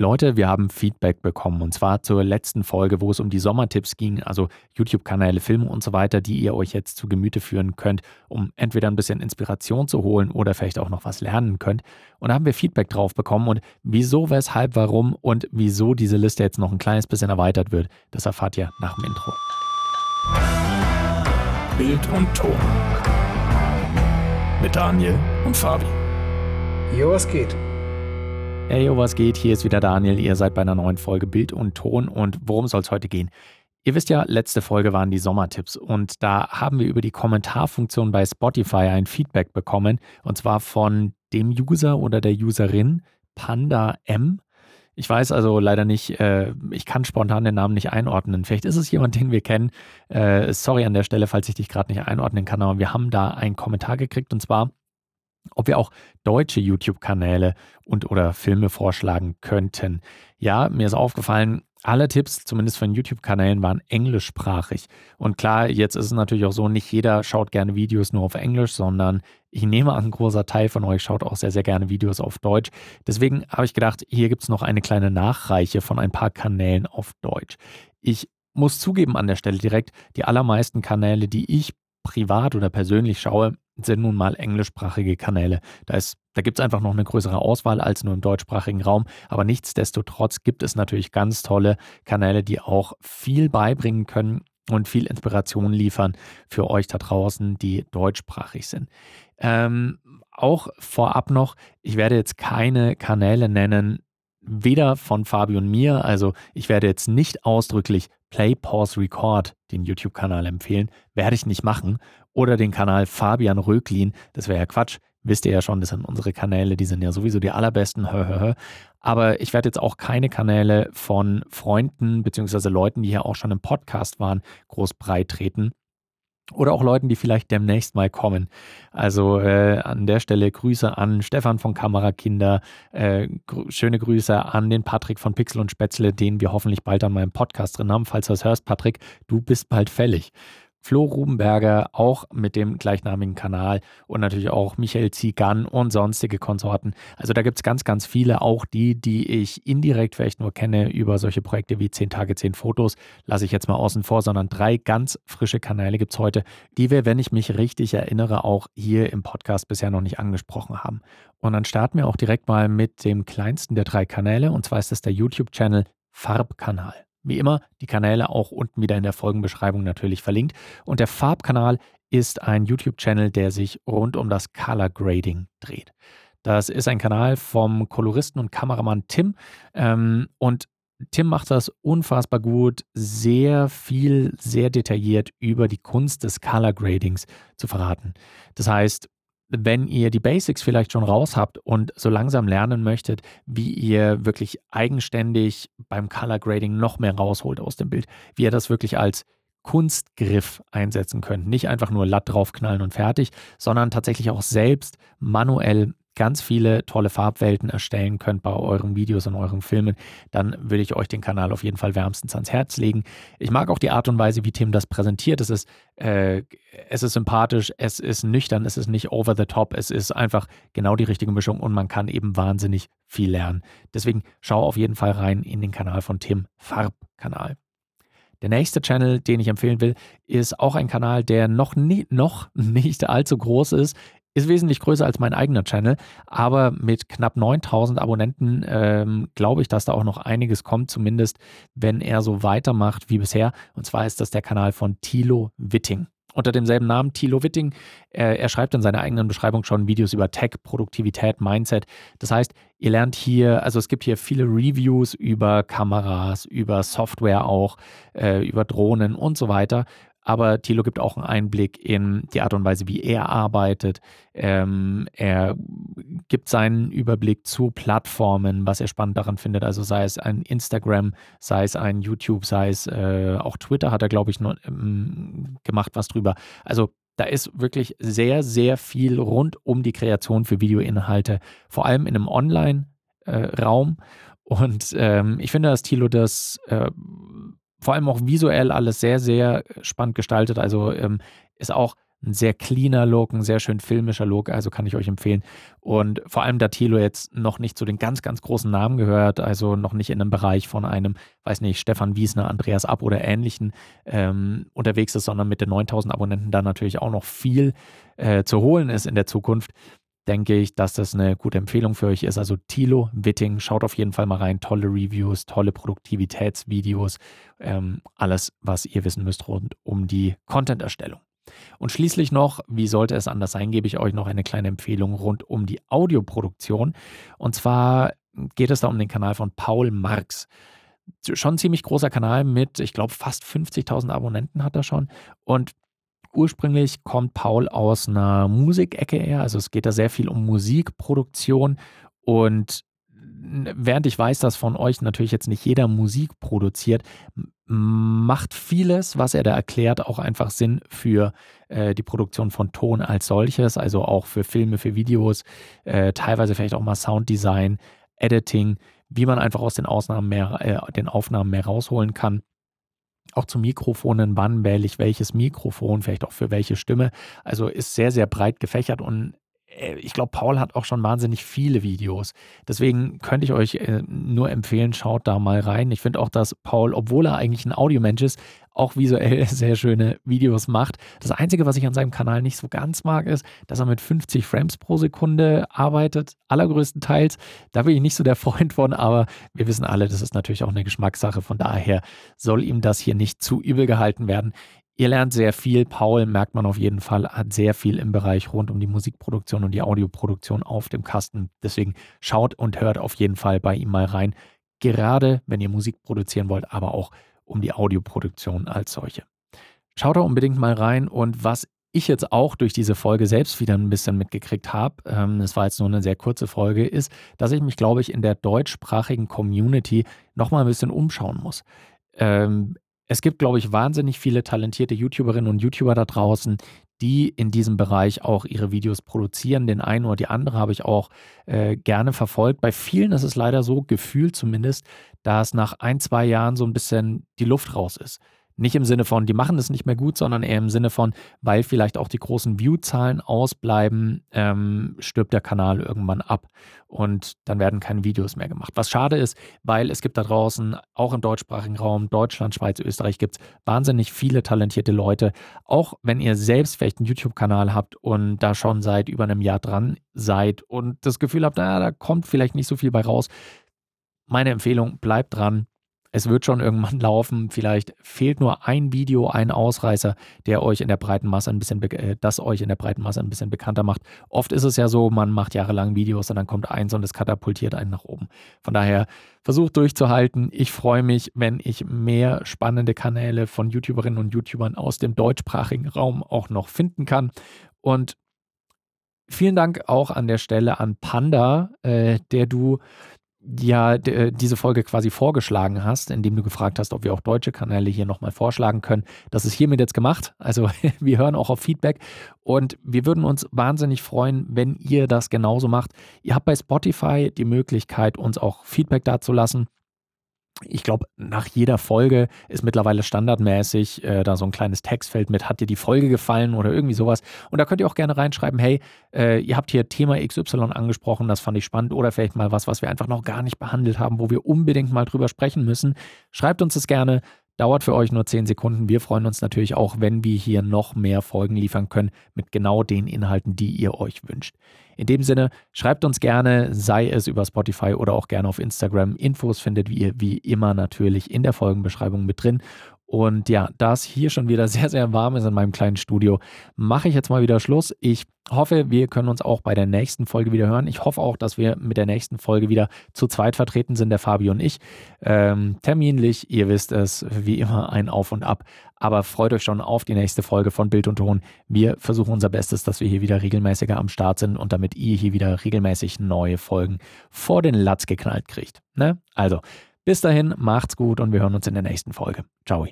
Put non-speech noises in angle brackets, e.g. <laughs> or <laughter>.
Leute, wir haben Feedback bekommen und zwar zur letzten Folge, wo es um die Sommertipps ging, also YouTube-Kanäle, Filme und so weiter, die ihr euch jetzt zu Gemüte führen könnt, um entweder ein bisschen Inspiration zu holen oder vielleicht auch noch was lernen könnt. Und da haben wir Feedback drauf bekommen und wieso, weshalb, warum und wieso diese Liste jetzt noch ein kleines bisschen erweitert wird, das erfahrt ihr nach dem Intro. Bild und Ton mit Daniel und Fabi. Jo, was geht? Hey, was geht? Hier ist wieder Daniel. Ihr seid bei einer neuen Folge Bild und Ton. Und worum soll es heute gehen? Ihr wisst ja, letzte Folge waren die Sommertipps und da haben wir über die Kommentarfunktion bei Spotify ein Feedback bekommen und zwar von dem User oder der Userin Panda M. Ich weiß also leider nicht, äh, ich kann spontan den Namen nicht einordnen. Vielleicht ist es jemand, den wir kennen. Äh, sorry an der Stelle, falls ich dich gerade nicht einordnen kann, aber wir haben da einen Kommentar gekriegt und zwar ob wir auch deutsche YouTube-Kanäle und oder Filme vorschlagen könnten. Ja, mir ist aufgefallen, alle Tipps, zumindest von YouTube-Kanälen, waren englischsprachig. Und klar, jetzt ist es natürlich auch so, nicht jeder schaut gerne Videos nur auf Englisch, sondern ich nehme an, ein großer Teil von euch schaut auch sehr, sehr gerne Videos auf Deutsch. Deswegen habe ich gedacht, hier gibt es noch eine kleine Nachreiche von ein paar Kanälen auf Deutsch. Ich muss zugeben an der Stelle direkt, die allermeisten Kanäle, die ich privat oder persönlich schaue, sind nun mal englischsprachige Kanäle. Da, da gibt es einfach noch eine größere Auswahl als nur im deutschsprachigen Raum. Aber nichtsdestotrotz gibt es natürlich ganz tolle Kanäle, die auch viel beibringen können und viel Inspiration liefern für euch da draußen, die deutschsprachig sind. Ähm, auch vorab noch, ich werde jetzt keine Kanäle nennen, weder von Fabio und mir, also ich werde jetzt nicht ausdrücklich Play, Pause, Record, den YouTube-Kanal empfehlen, werde ich nicht machen. Oder den Kanal Fabian Röklin, das wäre ja Quatsch. Wisst ihr ja schon, das sind unsere Kanäle, die sind ja sowieso die allerbesten. Aber ich werde jetzt auch keine Kanäle von Freunden bzw. Leuten, die hier auch schon im Podcast waren, groß breit treten oder auch Leuten, die vielleicht demnächst mal kommen. Also äh, an der Stelle Grüße an Stefan von Kamerakinder, äh, gr schöne Grüße an den Patrick von Pixel und Spätzle, den wir hoffentlich bald an meinem Podcast drin haben. Falls du das hörst, Patrick, du bist bald fällig. Flo Rubenberger, auch mit dem gleichnamigen Kanal und natürlich auch Michael Ziegan und sonstige Konsorten. Also da gibt es ganz, ganz viele, auch die, die ich indirekt vielleicht nur kenne über solche Projekte wie 10 Tage, 10 Fotos, lasse ich jetzt mal außen vor, sondern drei ganz frische Kanäle gibt es heute, die wir, wenn ich mich richtig erinnere, auch hier im Podcast bisher noch nicht angesprochen haben. Und dann starten wir auch direkt mal mit dem kleinsten der drei Kanäle und zwar ist das der YouTube-Channel Farbkanal. Wie immer, die Kanäle auch unten wieder in der Folgenbeschreibung natürlich verlinkt. Und der Farbkanal ist ein YouTube-Channel, der sich rund um das Color Grading dreht. Das ist ein Kanal vom Koloristen und Kameramann Tim. Ähm, und Tim macht das unfassbar gut, sehr viel, sehr detailliert über die Kunst des Color Gradings zu verraten. Das heißt, wenn ihr die Basics vielleicht schon raus habt und so langsam lernen möchtet, wie ihr wirklich eigenständig beim Color Grading noch mehr rausholt aus dem Bild, wie ihr das wirklich als Kunstgriff einsetzen könnt. Nicht einfach nur Latt draufknallen und fertig, sondern tatsächlich auch selbst manuell ganz viele tolle Farbwelten erstellen könnt bei euren Videos und euren Filmen, dann würde ich euch den Kanal auf jeden Fall wärmstens ans Herz legen. Ich mag auch die Art und Weise, wie Tim das präsentiert. Es ist, äh, es ist sympathisch, es ist nüchtern, es ist nicht over the top, es ist einfach genau die richtige Mischung und man kann eben wahnsinnig viel lernen. Deswegen schau auf jeden Fall rein in den Kanal von Tim, Farbkanal. Der nächste Channel, den ich empfehlen will, ist auch ein Kanal, der noch, nie, noch <laughs> nicht allzu groß ist, ist wesentlich größer als mein eigener Channel, aber mit knapp 9000 Abonnenten ähm, glaube ich, dass da auch noch einiges kommt, zumindest wenn er so weitermacht wie bisher. Und zwar ist das der Kanal von Thilo Witting. Unter demselben Namen Thilo Witting. Er, er schreibt in seiner eigenen Beschreibung schon Videos über Tech, Produktivität, Mindset. Das heißt, ihr lernt hier, also es gibt hier viele Reviews über Kameras, über Software auch, äh, über Drohnen und so weiter. Aber Thilo gibt auch einen Einblick in die Art und Weise, wie er arbeitet. Ähm, er gibt seinen Überblick zu Plattformen, was er spannend daran findet. Also sei es ein Instagram, sei es ein YouTube, sei es äh, auch Twitter hat er, glaube ich, noch, ähm, gemacht was drüber. Also da ist wirklich sehr, sehr viel rund um die Kreation für Videoinhalte, vor allem in einem Online-Raum. Äh, und ähm, ich finde, dass Thilo das äh, vor allem auch visuell alles sehr, sehr spannend gestaltet. Also ähm, ist auch ein sehr cleaner Look, ein sehr schön filmischer Look, also kann ich euch empfehlen. Und vor allem, da Tilo jetzt noch nicht zu den ganz, ganz großen Namen gehört, also noch nicht in einem Bereich von einem, weiß nicht, Stefan Wiesner, Andreas Ab oder ähnlichen ähm, unterwegs ist, sondern mit den 9000 Abonnenten da natürlich auch noch viel äh, zu holen ist in der Zukunft, denke ich, dass das eine gute Empfehlung für euch ist. Also Tilo Witting, schaut auf jeden Fall mal rein. Tolle Reviews, tolle Produktivitätsvideos, ähm, alles, was ihr wissen müsst rund um die Content-Erstellung. Und schließlich noch, wie sollte es anders sein, gebe ich euch noch eine kleine Empfehlung rund um die Audioproduktion. Und zwar geht es da um den Kanal von Paul Marx. Schon ein ziemlich großer Kanal mit, ich glaube, fast 50.000 Abonnenten hat er schon. Und ursprünglich kommt Paul aus einer Musikecke eher. Also es geht da sehr viel um Musikproduktion. Und während ich weiß, dass von euch natürlich jetzt nicht jeder Musik produziert, macht vieles, was er da erklärt, auch einfach Sinn für äh, die Produktion von Ton als solches, also auch für Filme, für Videos, äh, teilweise vielleicht auch mal Sounddesign, Editing, wie man einfach aus den, Ausnahmen mehr, äh, den Aufnahmen mehr rausholen kann. Auch zu Mikrofonen, wann wähle ich welches Mikrofon, vielleicht auch für welche Stimme. Also ist sehr, sehr breit gefächert und ich glaube, Paul hat auch schon wahnsinnig viele Videos. Deswegen könnte ich euch äh, nur empfehlen, schaut da mal rein. Ich finde auch, dass Paul, obwohl er eigentlich ein Audiomensch ist, auch visuell <laughs> sehr schöne Videos macht. Das Einzige, was ich an seinem Kanal nicht so ganz mag, ist, dass er mit 50 Frames pro Sekunde arbeitet, allergrößtenteils. Da bin ich nicht so der <laughs> Freund von, aber wir wissen alle, das ist natürlich auch eine Geschmackssache. Von daher soll ihm das hier nicht zu übel gehalten werden. Ihr lernt sehr viel. Paul, merkt man auf jeden Fall, hat sehr viel im Bereich rund um die Musikproduktion und die Audioproduktion auf dem Kasten. Deswegen schaut und hört auf jeden Fall bei ihm mal rein. Gerade wenn ihr Musik produzieren wollt, aber auch um die Audioproduktion als solche. Schaut da unbedingt mal rein und was ich jetzt auch durch diese Folge selbst wieder ein bisschen mitgekriegt habe, ähm, war jetzt nur eine sehr kurze Folge, ist, dass ich mich, glaube ich, in der deutschsprachigen Community nochmal ein bisschen umschauen muss. Ähm, es gibt, glaube ich, wahnsinnig viele talentierte YouTuberinnen und YouTuber da draußen, die in diesem Bereich auch ihre Videos produzieren. Den einen oder die andere habe ich auch äh, gerne verfolgt. Bei vielen ist es leider so, gefühlt zumindest, dass nach ein, zwei Jahren so ein bisschen die Luft raus ist. Nicht im Sinne von, die machen das nicht mehr gut, sondern eher im Sinne von, weil vielleicht auch die großen View-Zahlen ausbleiben, ähm, stirbt der Kanal irgendwann ab und dann werden keine Videos mehr gemacht. Was schade ist, weil es gibt da draußen, auch im deutschsprachigen Raum, Deutschland, Schweiz, Österreich, gibt es wahnsinnig viele talentierte Leute. Auch wenn ihr selbst vielleicht einen YouTube-Kanal habt und da schon seit über einem Jahr dran seid und das Gefühl habt, naja, da kommt vielleicht nicht so viel bei raus. Meine Empfehlung, bleibt dran, es wird schon irgendwann <laughs> laufen. Vielleicht fehlt nur ein Video, ein Ausreißer, der euch in der breiten Masse ein bisschen, äh, das euch in der breiten Masse ein bisschen bekannter macht. Oft ist es ja so, man macht jahrelang Videos und dann kommt eins und es katapultiert einen nach oben. Von daher versucht durchzuhalten. Ich freue mich, wenn ich mehr spannende Kanäle von YouTuberinnen und YouTubern aus dem deutschsprachigen Raum auch noch finden kann. Und vielen Dank auch an der Stelle an Panda, äh, der du ja äh, diese Folge quasi vorgeschlagen hast, indem du gefragt hast, ob wir auch deutsche Kanäle hier nochmal vorschlagen können. Das ist hiermit jetzt gemacht. Also <laughs> wir hören auch auf Feedback und wir würden uns wahnsinnig freuen, wenn ihr das genauso macht. Ihr habt bei Spotify die Möglichkeit, uns auch Feedback dazulassen ich glaube, nach jeder Folge ist mittlerweile standardmäßig äh, da so ein kleines Textfeld mit, hat dir die Folge gefallen oder irgendwie sowas. Und da könnt ihr auch gerne reinschreiben, hey, äh, ihr habt hier Thema XY angesprochen, das fand ich spannend oder vielleicht mal was, was wir einfach noch gar nicht behandelt haben, wo wir unbedingt mal drüber sprechen müssen. Schreibt uns das gerne. Dauert für euch nur 10 Sekunden. Wir freuen uns natürlich auch, wenn wir hier noch mehr Folgen liefern können mit genau den Inhalten, die ihr euch wünscht. In dem Sinne, schreibt uns gerne, sei es über Spotify oder auch gerne auf Instagram. Infos findet ihr wie immer natürlich in der Folgenbeschreibung mit drin. Und ja, da es hier schon wieder <laughs> sehr, sehr warm ist in meinem kleinen Studio, mache ich jetzt mal wieder Schluss. Ich hoffe, wir können uns auch bei der nächsten Folge wieder hören. Ich hoffe auch, dass wir mit der nächsten Folge wieder zu zweit vertreten sind, der Fabi und ich. Ähm, terminlich, ihr wisst es, wie immer ein Auf und Ab. Aber freut euch schon auf die nächste Folge von Bild und Ton. Wir versuchen unser Bestes, dass wir hier wieder regelmäßiger am Start sind und damit ihr hier wieder regelmäßig neue Folgen vor den Latz geknallt kriegt. Ne? Also, bis dahin, macht's gut und wir hören uns in der nächsten Folge. Ciao.